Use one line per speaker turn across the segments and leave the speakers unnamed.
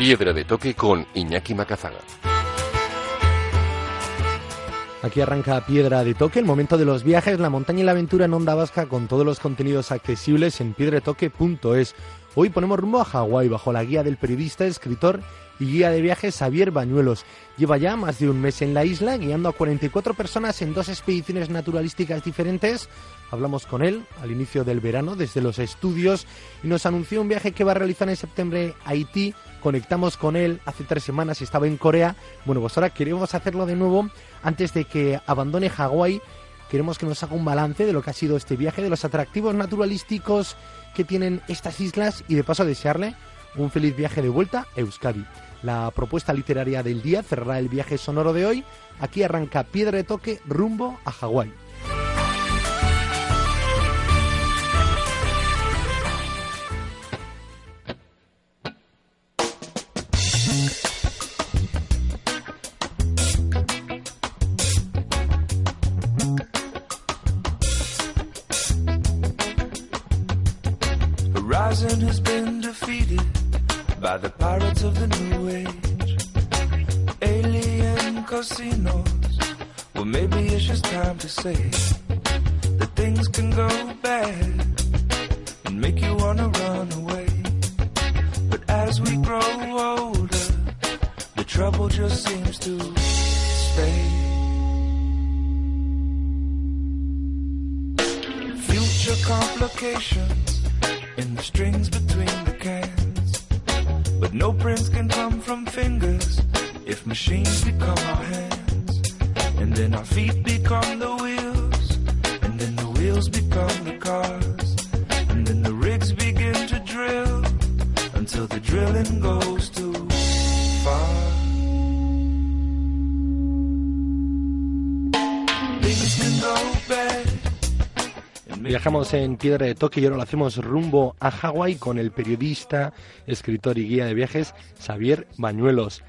Piedra de Toque con Iñaki Macazaga.
Aquí arranca Piedra de Toque, el momento de los viajes, la montaña y la aventura en Onda Vasca con todos los contenidos accesibles en piedretoque.es. Hoy ponemos rumbo a Hawái bajo la guía del periodista, escritor y guía de viajes Xavier Bañuelos. Lleva ya más de un mes en la isla guiando a 44 personas en dos expediciones naturalísticas diferentes. Hablamos con él al inicio del verano desde los estudios y nos anunció un viaje que va a realizar en septiembre a Haití. Conectamos con él hace tres semanas, estaba en Corea. Bueno, pues ahora queremos hacerlo de nuevo antes de que abandone Hawái. Queremos que nos haga un balance de lo que ha sido este viaje, de los atractivos naturalísticos que tienen estas islas y de paso desearle un feliz viaje de vuelta a Euskadi. La propuesta literaria del día cerrará el viaje sonoro de hoy. Aquí arranca Piedra de Toque rumbo a Hawái.
Complications in the strings between the cans. But no prints can come from fingers if machines become our hands. And then our feet become the wheels. And then the wheels become the cars. And then the rigs begin to drill until the drilling goes too
Viajamos en Piedra de Toque y ahora lo hacemos rumbo a Hawái con el periodista, escritor y guía de viajes Xavier Bañuelos.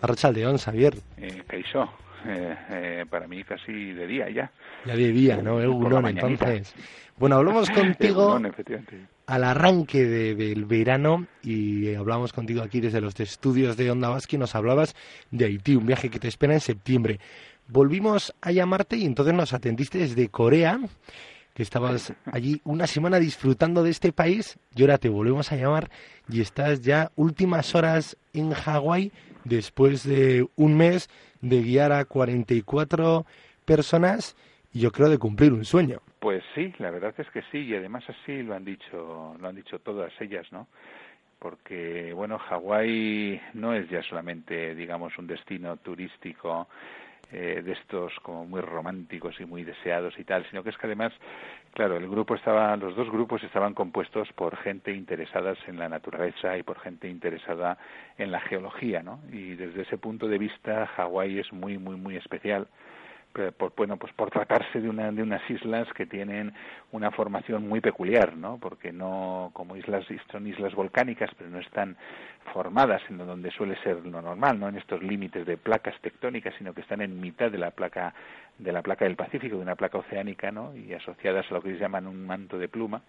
Arrachaldeón, Xavier.
Eh, Caixó, eh, eh, para mí casi de día ya.
Ya de día, ¿no? Egunon, entonces. Bueno, hablamos contigo
Egunon,
al arranque de- del verano y hablamos contigo aquí desde los estudios de Onda Vasca y nos hablabas de Haití, un viaje que te espera en septiembre. Volvimos a llamarte y entonces nos atendiste desde Corea, que estabas allí una semana disfrutando de este país y ahora te volvemos a llamar y estás ya últimas horas en Hawái después de un mes de guiar a 44 personas y yo creo de cumplir un sueño.
Pues sí, la verdad es que sí, y además así lo han dicho, lo han dicho todas ellas, ¿no? Porque, bueno, Hawái no es ya solamente, digamos, un destino turístico eh, de estos como muy románticos y muy deseados y tal, sino que es que además, claro, el grupo estaba, los dos grupos estaban compuestos por gente interesadas en la naturaleza y por gente interesada en la geología, ¿no? Y desde ese punto de vista, Hawái es muy, muy, muy especial por, bueno, pues por tratarse de, una, de unas islas que tienen una formación muy peculiar, ¿no? Porque no, como islas, son islas volcánicas, pero no están formadas en donde suele ser lo normal, ¿no? En estos límites de placas tectónicas, sino que están en mitad de la placa de la placa del Pacífico, de una placa oceánica, ¿no? Y asociadas a lo que ellos llaman un manto de pluma,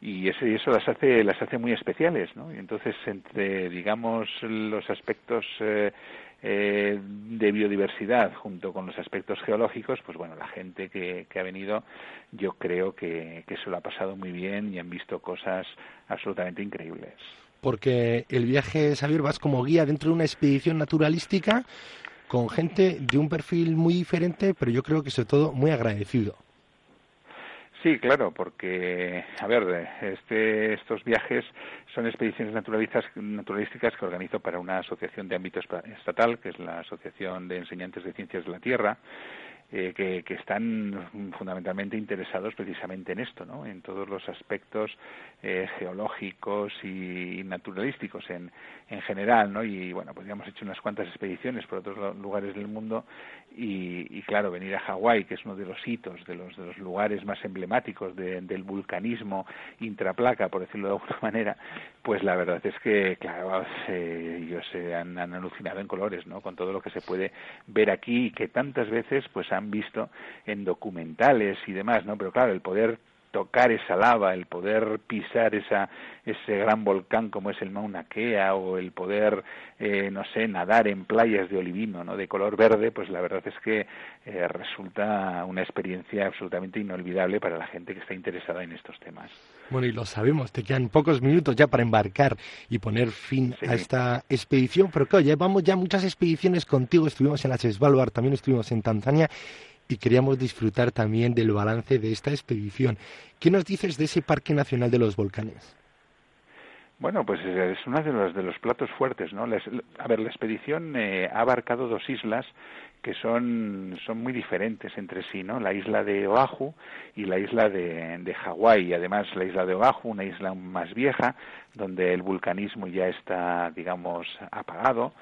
y eso, y eso las hace las hace muy especiales, ¿no? Y entonces entre, digamos, los aspectos eh, eh, de biodiversidad junto con los aspectos geológicos, pues bueno, la gente que, que ha venido yo creo que, que se lo ha pasado muy bien y han visto cosas absolutamente increíbles.
porque el viaje, Xavier, vas como guía dentro de una expedición naturalística con gente de un perfil muy diferente, pero yo creo que sobre todo muy agradecido.
Sí, claro, porque, a ver, este, estos viajes son expediciones naturalistas, naturalísticas que organizo para una asociación de ámbito estatal, que es la Asociación de Enseñantes de Ciencias de la Tierra, eh, que, que están fundamentalmente interesados precisamente en esto, ¿no? En todos los aspectos eh, geológicos y, y naturalísticos en, en general, ¿no? Y bueno, pues ya hemos hecho unas cuantas expediciones por otros lugares del mundo y, y claro, venir a Hawái, que es uno de los hitos, de los, de los lugares más emblemáticos de- del vulcanismo intraplaca, por decirlo de alguna manera, pues la verdad es que, claro, eh, ellos se han, han alucinado en colores, ¿no? Con todo lo que se puede ver aquí y que tantas veces pues han visto en documentales y demás, ¿no? Pero claro, el poder tocar esa lava, el poder pisar esa, ese gran volcán como es el Mauna Kea o el poder, eh, no sé, nadar en playas de olivino, ¿no? De color verde, pues la verdad es que eh, resulta una experiencia absolutamente inolvidable para la gente que está interesada en estos temas.
Bueno, y lo sabemos, te quedan pocos minutos ya para embarcar y poner fin a esta expedición, pero claro, llevamos ya muchas expediciones contigo, estuvimos en las Svalbard, también estuvimos en Tanzania y queríamos disfrutar también del balance de esta expedición. ¿Qué nos dices de ese Parque Nacional de los Volcanes?
Bueno, pues es uno de los, de los platos fuertes, ¿no? a ver, la expedición eh, ha abarcado dos islas que son, son muy diferentes entre sí, ¿no? La isla de Oahu y la isla de, de Hawái. Además, la isla de Oahu, una isla más vieja, donde el vulcanismo ya está, digamos, apagado,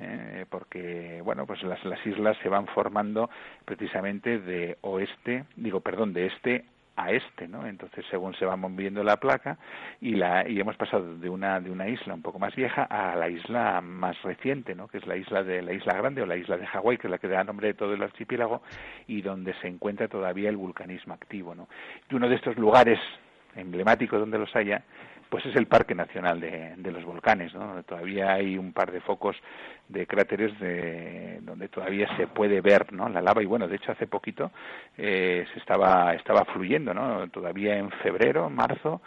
eh, porque bueno pues las, las islas se van formando precisamente de oeste digo perdón de este a este, ¿no? Entonces, según se va moviendo la placa y la y hemos pasado de una de una isla un poco más vieja a la isla más reciente, ¿no? Que es la isla de la isla Grande o la isla de Hawái, que es la que da nombre de todo el archipiélago y donde se encuentra todavía el vulcanismo activo, ¿no? Y uno de estos lugares emblemáticos donde los haya pues es el Parque Nacional de, de los Volcanes, ¿no? donde todavía hay un par de focos de cráteres de, donde todavía se puede ver ¿no? la lava y bueno, de hecho hace poquito eh, se estaba, estaba fluyendo, ¿no? todavía en febrero, marzo,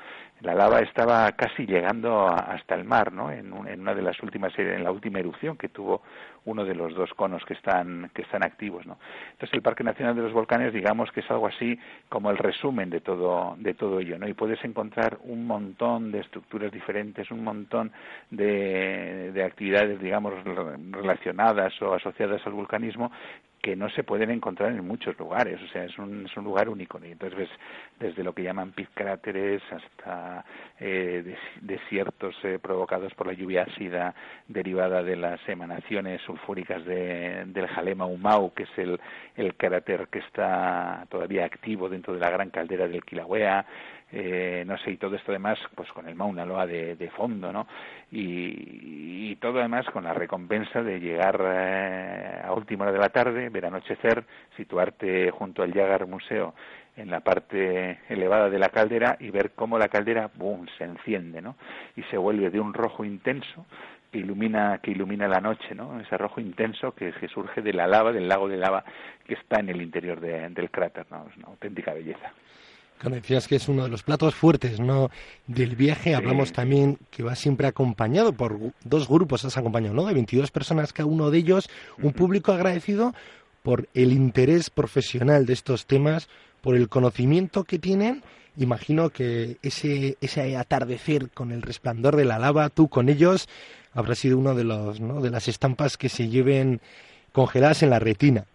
la lava estaba casi llegando hasta el mar, ¿no? En, una de las últimas, en la última erupción que tuvo uno de los dos conos que están que están activos, ¿no? Entonces el Parque Nacional de los Volcanes, digamos que es algo así como el resumen de todo de todo ello, ¿no? Y puedes encontrar un montón de estructuras diferentes, un montón de, de actividades, digamos, relacionadas o asociadas al vulcanismo que no se pueden encontrar en muchos lugares, o sea, es un, es un lugar único. Y entonces ves desde lo que llaman pit cráteres hasta eh, desiertos eh, provocados por la lluvia ácida derivada de las emanaciones sulfúricas de, del Jalema Umau, que es el, el cráter que está todavía activo dentro de la gran caldera del Kilauea, eh, no sé, y todo esto además, pues con el Mauna Loa de, de fondo, ¿no? Y, todo además con la recompensa de llegar eh, a última hora de la tarde, ver anochecer, situarte junto al Yagar Museo en la parte elevada de la caldera y ver cómo la caldera, boom, se enciende, ¿no? Y se vuelve de un rojo intenso que ilumina que ilumina la noche, ¿no? Ese rojo intenso que, que surge de la lava, del lago de lava que está en el interior de, del cráter, ¿no? Es una auténtica belleza.
Decías que es uno de los platos fuertes ¿no? del viaje, hablamos también que va siempre acompañado por dos grupos, has acompañado, ¿no? De 22 personas cada uno de ellos, un público agradecido por el interés profesional de estos temas, por el conocimiento que tienen. Imagino que ese, ese atardecer con el resplandor de la lava, tú con ellos, habrá sido uno de los, ¿no? de las estampas que se lleven congeladas en la retina.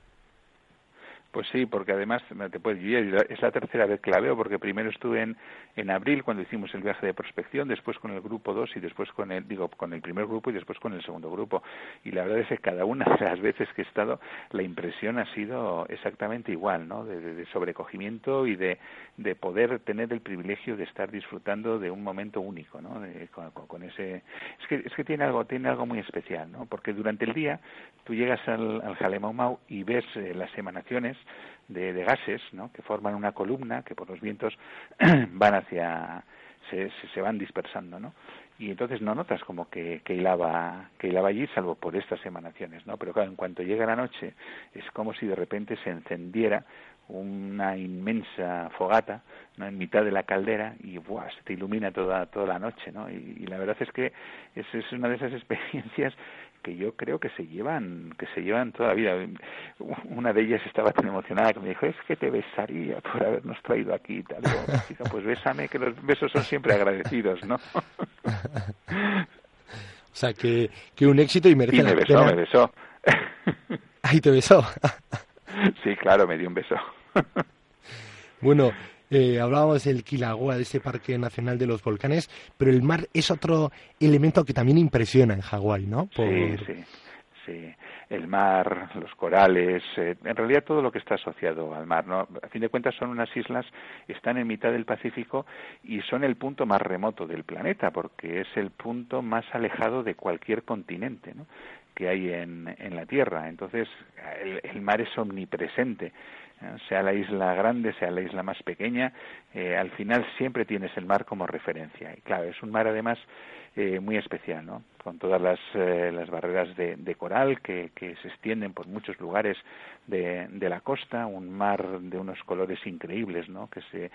Pues sí, porque además te puedes, es la tercera vez que la veo, porque primero estuve en, en abril cuando hicimos el viaje de prospección, después con el grupo 2 y después con el, digo, con el primer grupo y después con el segundo grupo. Y la verdad es que cada una de las veces que he estado, la impresión ha sido exactamente igual, ¿no? De, sobrecogimiento y de, de poder tener el privilegio de estar disfrutando de un momento único, ¿no? con, ese, es que, es que tiene algo, tiene algo muy especial, ¿no? Porque durante el día tú llegas al, al Jalemaumau y ves eh, las emanaciones de, gases ¿no? que forman una columna que por los vientos van hacia se, se, van dispersando ¿no? y entonces no notas como que, que hilaba que hilaba allí salvo por estas emanaciones no pero claro en cuanto llega la noche es como si de repente se encendiera una inmensa fogata ¿no? en mitad de la caldera y ¡buah! se te ilumina toda toda la noche no y, y la verdad es que es, es una de esas experiencias que yo creo que se llevan que se llevan toda la vida. Una de ellas estaba tan emocionada que me dijo es que te besaría por habernos traído aquí y tal digo, pues bésame que los besos son siempre agradecidos no
o sea que, que un éxito y merece
y me besó me besó.
Ahí te besó.
Sí claro me dio un beso.
Bueno eh, hablábamos del Quilagua, de ese Parque Nacional de los Volcanes, pero el mar es otro elemento que también impresiona en Hawái, ¿no?
Sí, sí, sí. El mar, los corales, eh, en realidad todo lo que está asociado al mar, ¿no? A fin de cuentas son unas islas, están en mitad del Pacífico y son el punto más remoto del planeta, porque es el punto más alejado de cualquier continente, ¿no? que hay en, en la Tierra. Entonces, el, el mar es omnipresente sea la isla grande, sea la isla más pequeña, eh, al final siempre tienes el mar como referencia. Y claro, es un mar además eh, muy especial, ¿no? Con todas las, eh, las barreras de, de coral que, que, se extienden por muchos lugares de, de, la costa, un mar de unos colores increíbles, ¿no? Que se,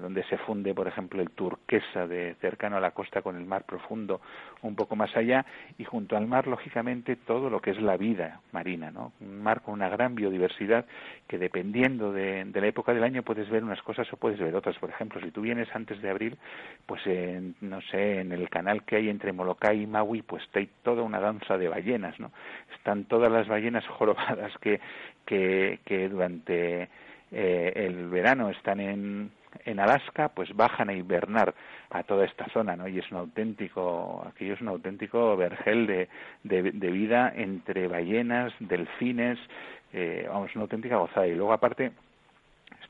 donde se funde, por ejemplo, el turquesa de cercano a la costa con el mar profundo un poco más allá y junto al mar, lógicamente, todo lo que es la vida marina, ¿no? Un mar con una gran biodiversidad que dependiendo de, de la época del año puedes ver unas cosas o puedes ver otras. Por ejemplo, si tú vienes antes de abril, pues en, no sé, en el canal que hay entre Molokai y Maui, pues hay toda una danza de ballenas, ¿no? Están todas las ballenas jorobadas que, que, durante eh, el verano están en, en Alaska, pues bajan a hibernar a toda esta zona, ¿no? Y es un auténtico, aquello es un auténtico vergel de, de, de vida entre ballenas, delfines, eh, vamos, una auténtica gozada. Y luego aparte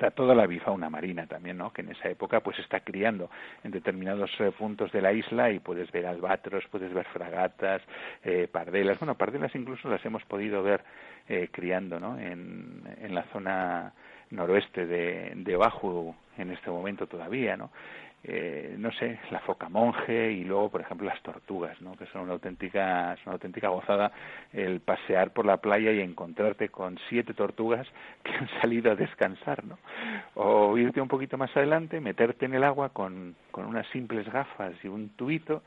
está toda la bifauna marina también, ¿no? Que en esa época pues está criando en determinados eh, puntos de la isla y puedes ver albatros, puedes ver fragatas, eh, pardelas, bueno, pardelas incluso las hemos podido ver eh, criando, ¿no? En, en la zona noroeste de, de Oahu en este momento todavía, ¿no? Eh, no sé, la foca monje y luego, por ejemplo, las tortugas, ¿no? que son una auténtica, es una auténtica gozada el pasear por la playa y encontrarte con siete tortugas que han salido a descansar, ¿no? O irte un poquito más adelante, meterte en el agua con, con unas simples gafas y un tubito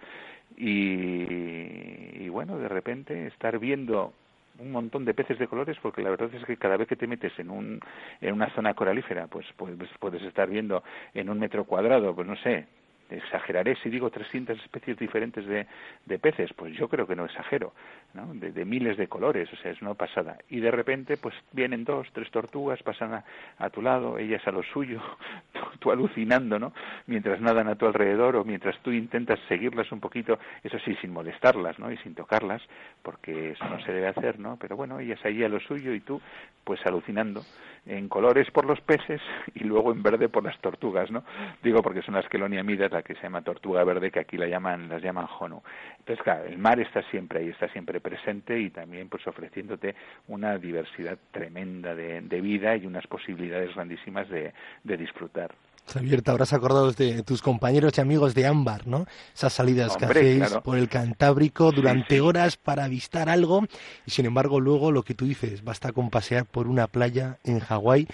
y, y bueno, de repente estar viendo un montón de peces de colores porque la verdad es que cada vez que te metes en un en una zona coralífera pues, pues puedes estar viendo en un metro cuadrado pues no sé exageraré si digo 300 especies diferentes de, de peces, pues yo creo que no exagero, ¿no? De, miles de colores, o sea, es una pasada. Y de repente, pues vienen dos, tres tortugas, pasan a, a tu lado, ellas a lo suyo, tú, alucinando, ¿no? Mientras nadan a tu alrededor o mientras tú intentas seguirlas un poquito, eso sí, sin molestarlas, ¿no? Y sin tocarlas, porque eso no se debe hacer, ¿no? Pero bueno, ellas ahí a lo suyo y tú, pues alucinando en colores por los peces y luego en verde por las tortugas, ¿no? Digo porque son las queloniamidas, la que se llama tortuga verde, que aquí la llaman, las llaman Honu. Entonces, claro, el mar está siempre ahí, está siempre presente y también pues ofreciéndote una diversidad tremenda de, de vida y unas posibilidades grandísimas de, de disfrutar.
Javier, te habrás acordado de tus compañeros y amigos de Ámbar, ¿no? Esas salidas
Hombre,
que hacéis
claro.
por el Cantábrico durante
sí, sí.
horas para avistar algo y sin embargo luego lo que tú dices, basta con pasear por una playa en Hawái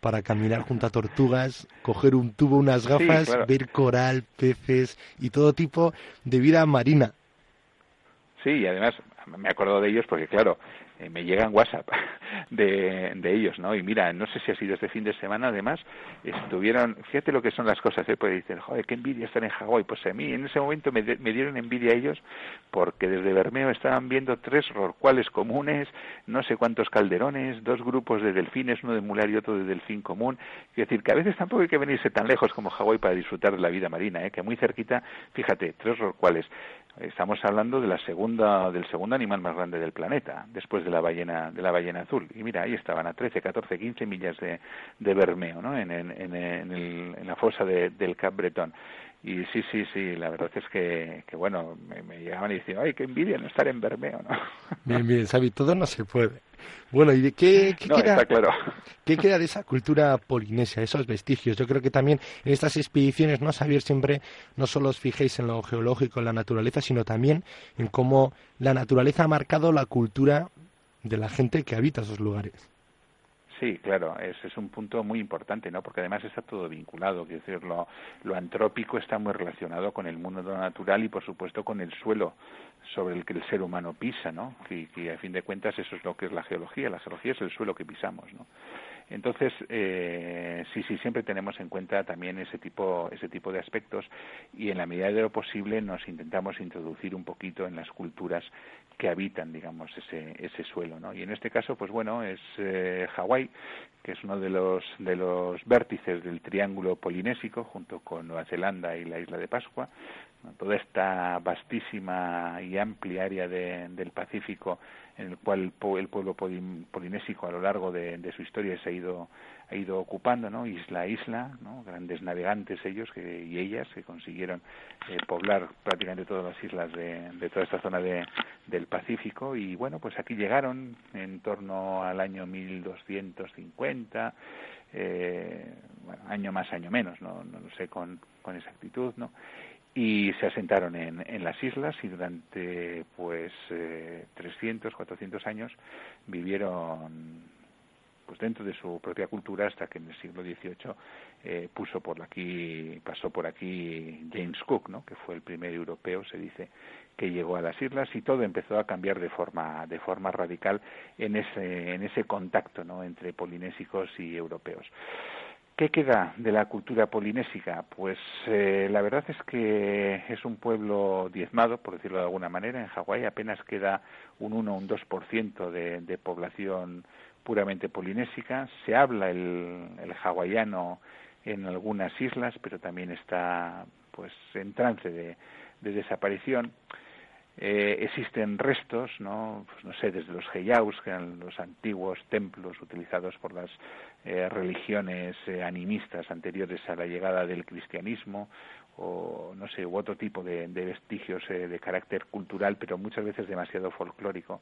para caminar junto a tortugas, coger un tubo, unas gafas,
sí, claro.
ver coral, peces y todo tipo de vida marina.
Sí, y además me acuerdo de ellos porque, claro, eh, me llegan WhatsApp de, de ellos, ¿no? Y mira, no sé si ha sido este fin de semana, además, estuvieron, fíjate lo que son las cosas, ¿eh? Pues dicen, joder, qué envidia estar en Hawái. Pues a mí en ese momento me, me dieron envidia a ellos porque desde Bermeo estaban viendo tres rorcuales comunes, no sé cuántos calderones, dos grupos de delfines, uno de mular y otro de delfín común. Es decir, que a veces tampoco hay que venirse tan lejos como Hawái para disfrutar de la vida marina, ¿eh? Que muy cerquita, fíjate, tres rorcuales. Estamos hablando de la segunda, del segundo animal más grande del planeta, después de la ballena, de la ballena azul. Y mira, ahí estaban a 13, 14, 15 millas de, de Bermeo, ¿no? En, en, en, el, en la fosa de, del Cap Bretón. Y sí, sí, sí, la verdad es que, que bueno, me, me, llegaban y decían, ay, qué envidia no estar en Bermeo, ¿no?
Bien, bien, Xavi, todo no se puede. Bueno, ¿y de qué, qué,
no,
queda,
está claro.
qué queda de esa cultura polinesia, esos vestigios? Yo creo que también en estas expediciones, ¿no, Xavier? Siempre no solo os fijéis en lo geológico, en la naturaleza, sino también en cómo la naturaleza ha marcado la cultura de la gente que habita esos lugares.
Sí, claro, ese es un punto muy importante, ¿no? Porque además está todo vinculado, quiero decir, lo, lo antrópico está muy relacionado con el mundo natural y, por supuesto, con el suelo sobre el que el ser humano pisa, ¿no? Y, y a fin de cuentas eso es lo que es la geología, la geología es el suelo que pisamos, ¿no? Entonces, eh, sí, sí, siempre tenemos en cuenta también ese tipo, ese tipo de aspectos y en la medida de lo posible nos intentamos introducir un poquito en las culturas que habitan, digamos, ese, ese suelo, ¿no? Y en este caso, pues bueno, es eh, Hawái, que es uno de los, de los vértices del triángulo polinésico, junto con Nueva Zelanda y la isla de Pascua, toda esta vastísima y amplia área del Pacífico en el cual el, pueblo polinésico a lo largo de, su historia se ha ido ha ido ocupando, ¿no? Isla a isla, ¿no? Grandes navegantes ellos que, y ellas que consiguieron eh, poblar prácticamente todas las islas de, de toda esta zona de, del Pacífico y bueno, pues aquí llegaron en torno al año 1250, eh, bueno, año más, año menos, no, no lo sé con, con exactitud, ¿no? Y se asentaron en, en las islas y durante pues eh, 300, 400 años vivieron pues dentro de su propia cultura hasta que en el siglo XVIII eh, puso por aquí pasó por aquí James Cook no que fue el primer europeo se dice que llegó a las islas y todo empezó a cambiar de forma de forma radical en ese en ese contacto no entre polinésicos y europeos ¿Qué queda de la cultura polinésica? Pues eh, la verdad es que es un pueblo diezmado, por decirlo de alguna manera. En Hawái apenas queda un 1 o un 2% de, de población puramente polinésica. Se habla el, hawaiano en algunas islas, pero también está pues en trance de desaparición. Eh, existen restos, ¿no? Pues no sé, desde los heiaus, que eran los antiguos templos utilizados por las eh, religiones eh, animistas anteriores a la llegada del cristianismo, o no sé, u otro tipo de, vestigios de carácter cultural, pero muchas veces demasiado folclórico.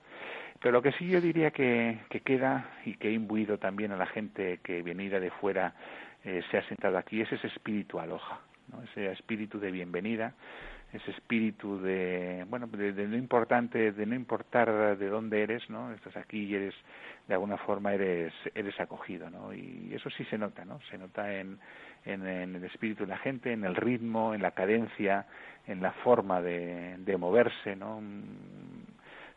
Pero lo que sí yo diría que, que queda y que ha imbuido también a la gente que venida de fuera se ha sentado aquí es ese espíritu aloja, ¿no? ese espíritu de bienvenida, ese espíritu de bueno de, no importante de no importar de dónde eres no estás aquí y eres de alguna forma eres eres acogido no y eso sí se nota no se nota en en, el espíritu de la gente en el ritmo en la cadencia en la forma de, de moverse no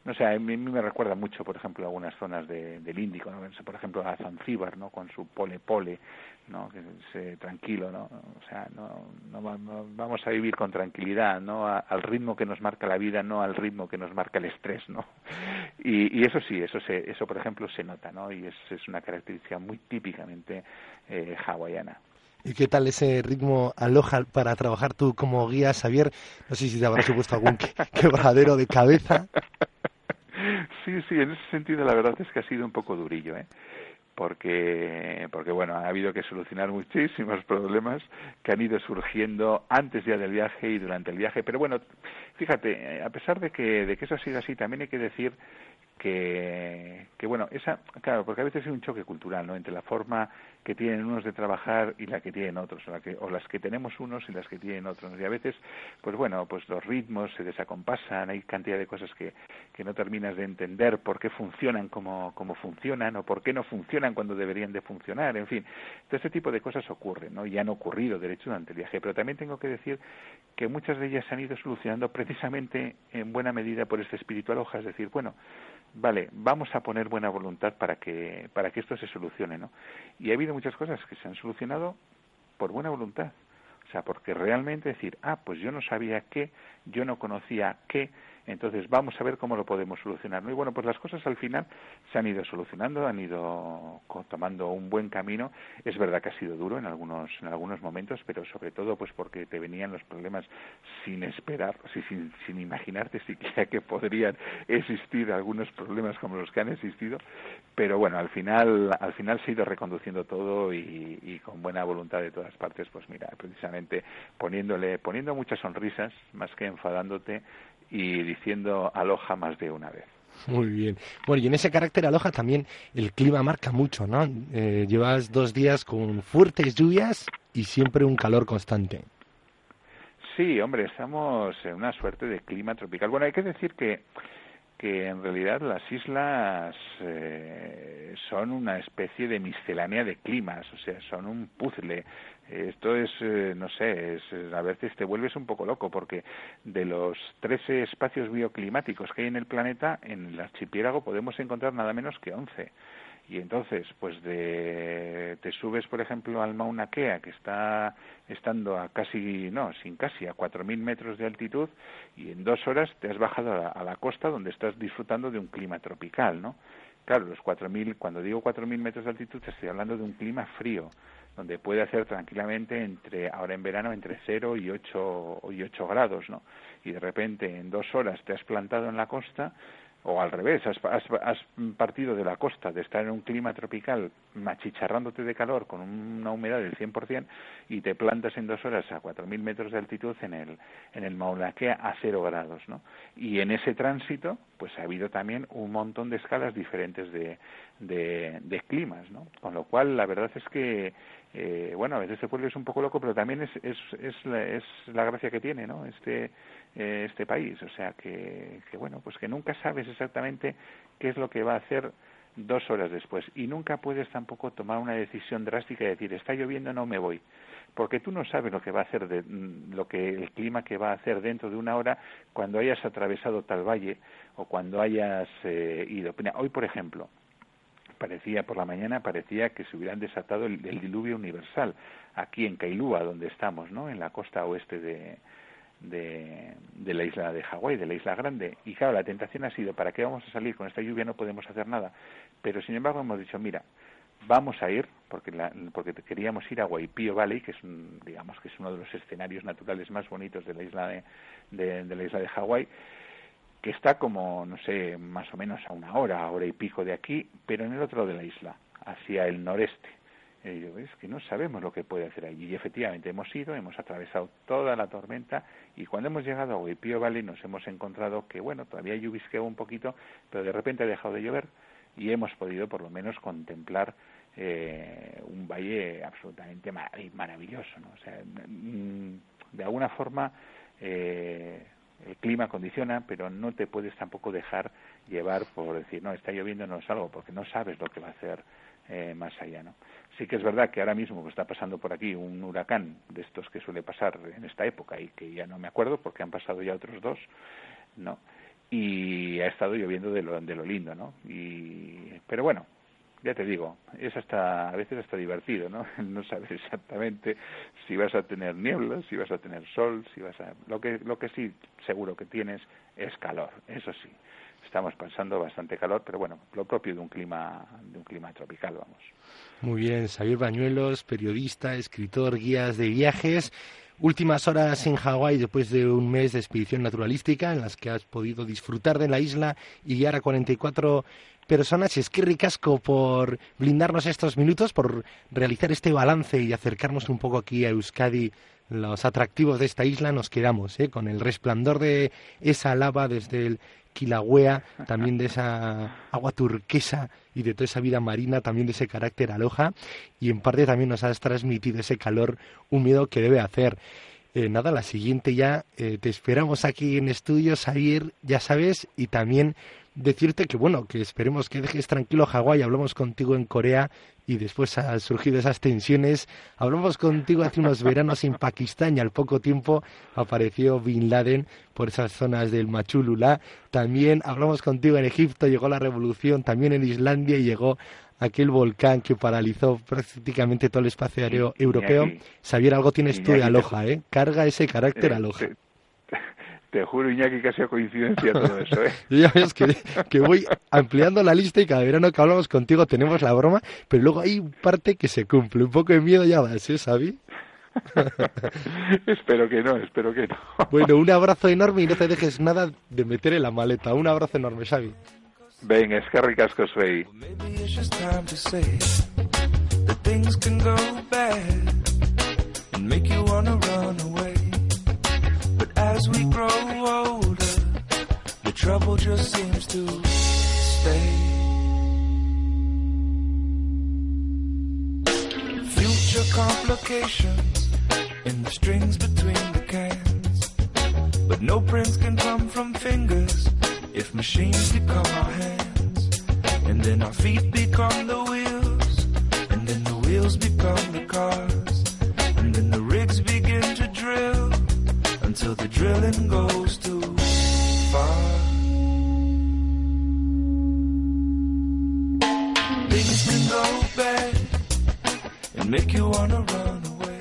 no sé, a mí me recuerda mucho, por ejemplo, algunas zonas de, del Índico, ¿no? por ejemplo, a Zanzíbar, ¿no? Con su pole pole, ¿no? Que tranquilo, ¿no? O sea, no, no, vamos a vivir con tranquilidad, ¿no? al ritmo que nos marca la vida, no al ritmo que nos marca el estrés, ¿no? Y, y eso sí, eso se, eso por ejemplo se nota, ¿no? Y es, es una característica muy típicamente eh, hawaiana.
¿Y qué tal ese ritmo aloja para trabajar tú como guía, Xavier? No sé si te habrá supuesto algún quebradero de cabeza.
Sí, sí, en ese sentido la verdad es que ha sido un poco durillo, ¿eh? porque porque bueno ha habido que solucionar muchísimos problemas que han ido surgiendo antes ya del viaje y durante el viaje pero bueno fíjate a pesar de que de que eso ha sido así también hay que decir que, que bueno, esa, claro, porque a veces hay un choque cultural, ¿no? Entre la forma que tienen unos de trabajar y la que tienen otros, o, las que tenemos unos y las que tienen otros. Y a veces, pues bueno, pues los ritmos se desacompasan, hay cantidad de cosas que, que no terminas de entender por qué funcionan como, como funcionan o por qué no funcionan cuando deberían de funcionar, en fin. Todo este tipo de cosas ocurren, ¿no? Y han ocurrido, de hecho, durante el viaje. Pero también tengo que decir que muchas de ellas se han ido solucionando precisamente en buena medida por este espiritual hoja, es decir, bueno, vale, vamos a poner buena voluntad para que, para que esto se solucione, ¿no? Y ha habido muchas cosas que se han solucionado por buena voluntad. O sea, porque realmente decir, ah, pues yo no sabía qué, yo no conocía qué, entonces, vamos a ver cómo lo podemos solucionar. Y bueno, pues las cosas al final se han ido solucionando, han ido tomando un buen camino. Es verdad que ha sido duro en algunos, en algunos momentos, pero sobre todo pues porque te venían los problemas sin esperar, sin, sin imaginarte siquiera que podrían existir algunos problemas como los que han existido. Pero bueno, al final, al final se ha ido reconduciendo todo y, y con buena voluntad de todas partes, pues mira, precisamente poniéndole, poniendo muchas sonrisas, más que enfadándote, y diciendo aloja más de una vez.
Muy bien. Bueno, y en ese carácter aloja también el clima marca mucho, ¿no? Eh, llevas dos días con fuertes lluvias y siempre un calor constante.
Sí, hombre, estamos en una suerte de clima tropical. Bueno, hay que decir que que en realidad las islas eh, son una especie de miscelánea de climas, o sea, son un puzzle. Esto es, eh, no sé, es, a veces te vuelves un poco loco porque de los 13 espacios bioclimáticos que hay en el planeta, en el archipiélago podemos encontrar nada menos que 11 y entonces pues de te subes por ejemplo al Mauna Kea que está estando a casi no sin casi a cuatro mil metros de altitud y en dos horas te has bajado a la, costa donde estás disfrutando de un clima tropical no Claro, los 4.000, cuando digo 4.000 metros de altitud, estoy hablando de un clima frío, donde puede hacer tranquilamente entre, ahora en verano, entre 0 y 8, y 8 grados, ¿no? Y de repente en dos horas te has plantado en la costa o al revés, has, has, partido de la costa, de estar en un clima tropical, machicharrándote de calor con una humedad del 100% y te plantas en dos horas a 4.000 metros de altitud en el, en el Mauna Kea a cero grados, ¿no? Y en ese tránsito, pues ha habido también un montón de escalas diferentes de, de, climas, ¿no? Con lo cual, la verdad es que eh, bueno, a veces se vuelve un poco loco, pero también es, es, es, la, es la gracia que tiene, ¿no? Este, eh, este país. O sea, que, bueno, pues que nunca sabes exactamente qué es lo que va a hacer dos horas después. Y nunca puedes tampoco tomar una decisión drástica y decir, está lloviendo, no me voy. Porque tú no sabes lo que va a hacer, de, mm, lo que el clima que va a hacer dentro de una hora cuando hayas atravesado tal valle o cuando hayas eh, ido. Hoy, por ejemplo, parecía por la mañana parecía que se hubieran desatado el, diluvio universal aquí en Kailua donde estamos no en la costa oeste de, de, la isla de Hawái de la isla grande. Y claro la tentación ha sido para qué vamos a salir con esta lluvia no podemos hacer nada. Pero sin embargo hemos dicho mira vamos a ir porque porque queríamos ir a Waipio Valley que es digamos que es uno de los escenarios naturales más bonitos de la isla de, de, la isla de Hawái que está como, no sé, más o menos a una hora, hora y pico de aquí, pero en el otro de la isla, hacia el noreste. Y es que no sabemos lo que puede hacer allí. Y efectivamente hemos ido, hemos atravesado toda la tormenta y cuando hemos llegado a Huipio Valley nos hemos encontrado que, bueno, todavía lluvisqueó un poquito, pero de repente ha dejado de llover y hemos podido por lo menos contemplar eh, un valle absolutamente maravilloso. ¿no? O sea, mm, de alguna forma eh, el clima condiciona, pero no te puedes tampoco dejar llevar por decir, no, está lloviendo, no salgo, porque no sabes lo que va a hacer eh, más allá, ¿no? Sí que es verdad que ahora mismo está pasando por aquí un huracán de estos que suele pasar en esta época y que ya no me acuerdo porque han pasado ya otros dos, ¿no? Y ha estado lloviendo de lo, de lo lindo, ¿no? Y, pero bueno, ya te digo, es hasta, a veces hasta divertido, ¿no? No sabes exactamente si vas a tener niebla, si vas a tener sol, si vas a... Lo que, lo que sí seguro que tienes es calor, eso sí. Estamos pasando bastante calor, pero bueno, lo propio de un clima, de un clima tropical, vamos.
Muy bien, Xavier Bañuelos, periodista, escritor, guías de viajes. Últimas horas en Hawái después de un mes de expedición naturalística en las que has podido disfrutar de la isla y guiar a 44 personas. Es que ricasco por blindarnos estos minutos, por realizar este balance y acercarnos un poco aquí a Euskadi, los atractivos de esta isla. Nos quedamos ¿eh? con el resplandor de esa lava desde el Kilauea, también de esa agua turquesa y de toda esa vida marina, también de ese carácter aloja. Y en parte también nos has transmitido ese calor húmedo que debe hacer. Eh, nada, la siguiente ya eh, te esperamos aquí en estudios, Javier, ya sabes, y también decirte que bueno, que esperemos que dejes tranquilo Hawái, hablamos contigo en Corea y después han surgido esas tensiones. Hablamos contigo hace unos veranos en Pakistán y al poco tiempo apareció Bin Laden por esas zonas del Machulula. También hablamos contigo en Egipto, llegó la revolución, también en Islandia y llegó aquel volcán que paralizó prácticamente todo el espacio aéreo europeo. Xavier, algo tienes tú de Aloha, ¿eh? Carga ese carácter
eh,
Aloha.
Te juro, Iñaki, que ha sido coincidencia todo eso, ¿eh?
ya ves que, voy ampliando la lista y cada verano que hablamos contigo tenemos la broma, pero luego hay parte que se cumple. Un poco de miedo ya vas, ¿eh, Xavi?
espero que no, espero que no.
bueno, un abrazo enorme y no te dejes nada de meter en la maleta. Un abrazo enorme, Xavi.
Venga, es que ricasco soy. As we grow older, the trouble just seems to stay. Future complications in the strings between the cans. But no prints can come from fingers if machines become our hands. And then our feet become the wheels, and then the wheels become the cars. Until the drilling goes too far. Things can go bad and make you wanna run away.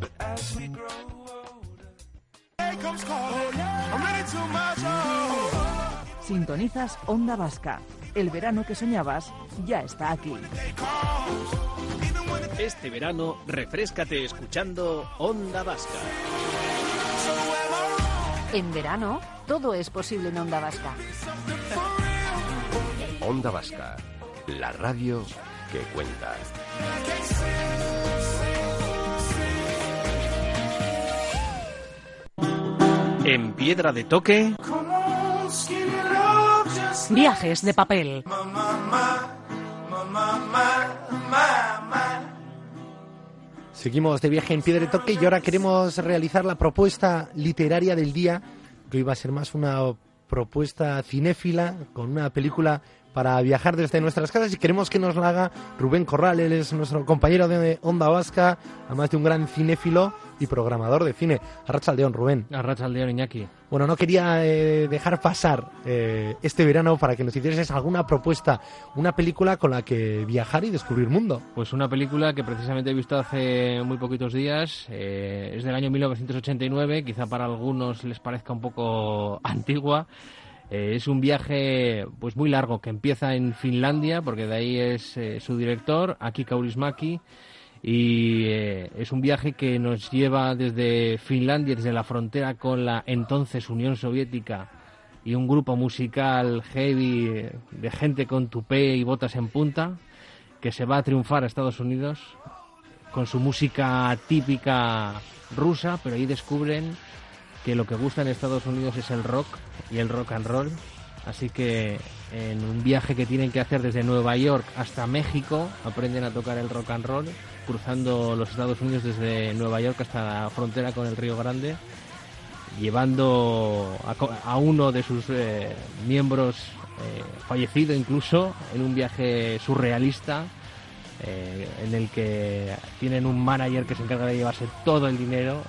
But as we grow older, hey comes calling. I'm ready to march on.
Sintonizas Onda Vasca El verano que soñabas ya está aquí.
Este verano, refrescate escuchando Onda Vasca.
En verano, todo es posible en Onda Vasca.
Onda Vasca, la radio que cuenta.
En Piedra de Toque,
Viajes de papel.
Seguimos de viaje en Piedra Toque y ahora queremos realizar la propuesta literaria del día, que hoy va a ser más una propuesta cinéfila con una película para viajar desde nuestras casas y queremos que nos la haga Rubén Corral, él es nuestro compañero de Onda Vasca, además de un gran cinéfilo y programador de cine. Arrachaldeón, Rubén.
Arrachaldeón, Iñaki.
Bueno, no quería eh, dejar pasar eh, este verano para que nos hicieses alguna propuesta, una película con la que viajar y descubrir mundo.
Pues una película que precisamente he visto hace muy poquitos días, eh, es del año 1989, quizá para algunos les parezca un poco antigua. Eh, es un viaje pues muy largo que empieza en Finlandia, porque de ahí es eh, su director, Aki Kaurismäki, y eh, es un viaje que nos lleva desde Finlandia, desde la frontera con la entonces Unión Soviética, y un grupo musical heavy de gente con tupé y botas en punta, que se va a triunfar a Estados Unidos con su música típica rusa, pero ahí descubren que lo que gusta en Estados Unidos es el rock y el rock and roll. Así que en un viaje que tienen que hacer desde Nueva York hasta México, aprenden a tocar el rock and roll, cruzando los Estados Unidos desde Nueva York hasta la frontera con el Río Grande, llevando a, uno de sus eh, miembros eh, fallecido incluso en un viaje surrealista eh, en el que tienen un manager que se encarga de llevarse todo el dinero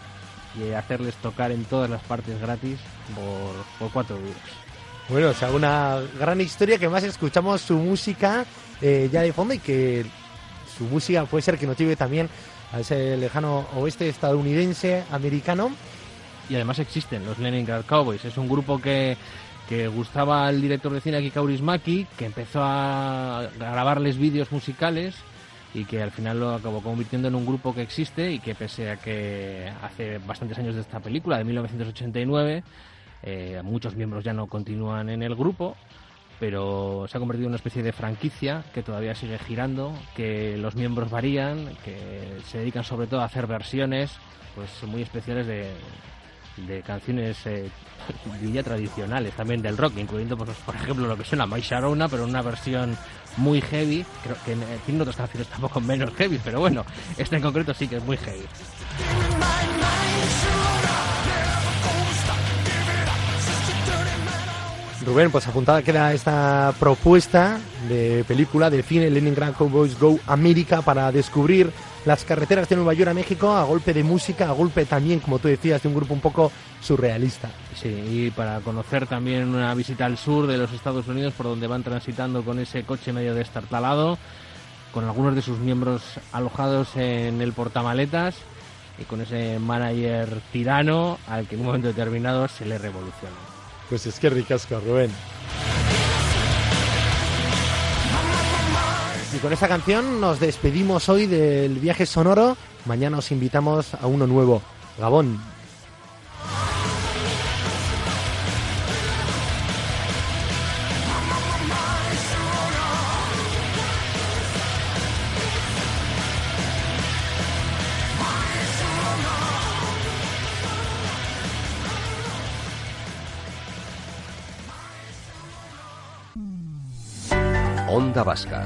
y hacerles tocar en todas las partes gratis por, por cuatro euros.
Bueno, o sea, una gran historia que más escuchamos su música eh, ya de fondo y que su música puede ser que nos lleve también a ese lejano oeste estadounidense, americano.
Y además existen los Leningrad Cowboys. Es un grupo que, que gustaba al director de cine Aki Kaurismäki, que empezó a grabarles vídeos musicales y que al final lo acabó convirtiendo en un grupo que existe y que pese a que hace bastantes años de esta película, de 1989, eh, muchos miembros ya no continúan en el grupo, pero se ha convertido en una especie de franquicia que todavía sigue girando, que los miembros varían, que se dedican sobre todo a hacer versiones pues muy especiales de, de canciones eh, tradicionales también del rock, incluyendo pues, por ejemplo lo que suena My Sharona, pero una versión muy heavy, creo que eh, tiene otras canciones tampoco menos heavy, pero bueno, esta en concreto sí que es muy heavy.
Rubén, pues apuntada queda esta propuesta de película de cine Leningrad Cowboys Go América para descubrir las carreteras de Nueva York a México a golpe de música, a golpe también, como tú decías, de un grupo un poco surrealista.
Sí, y para conocer también una visita al sur de los Estados Unidos por donde van transitando con ese coche medio destartalado, con algunos de sus miembros alojados en el portamaletas y con ese manager tirano al que en un momento determinado se le revoluciona.
Pues es que ricasco, Rubén. Con esta canción nos despedimos hoy del viaje sonoro. Mañana os invitamos a uno nuevo. Gabón.
Onda Vasca,